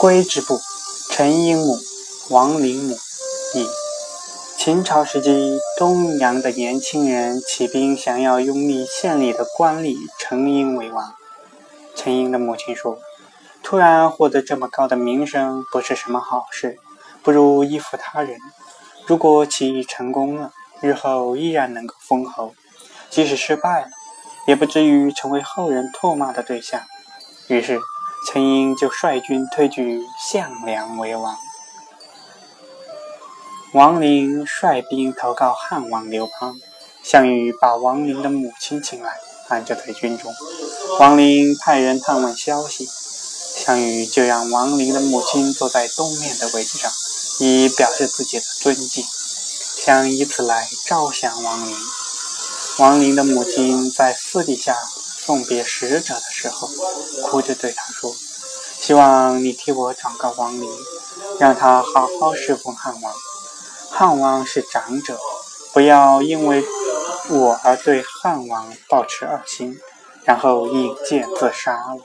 归之部，陈英母，王陵母，一。秦朝时期，东阳的年轻人起兵，想要拥立县里的官吏陈英为王。陈英的母亲说：“突然获得这么高的名声，不是什么好事，不如依附他人。如果起义成功了，日后依然能够封侯；即使失败了，也不至于成为后人唾骂的对象。”于是，陈英就率军推举项梁为王。王陵率兵投靠汉王刘邦，项羽把王陵的母亲请来，安置在军中。王陵派人探问消息，项羽就让王陵的母亲坐在东面的位置上，以表示自己的尊敬，想以此来招降王陵。王陵的母亲在私底下送别使者的时候，哭着对他说：“希望你替我转告王陵，让他好好侍奉汉王。”汉王是长者，不要因为我而对汉王抱持二心，然后引剑自杀了。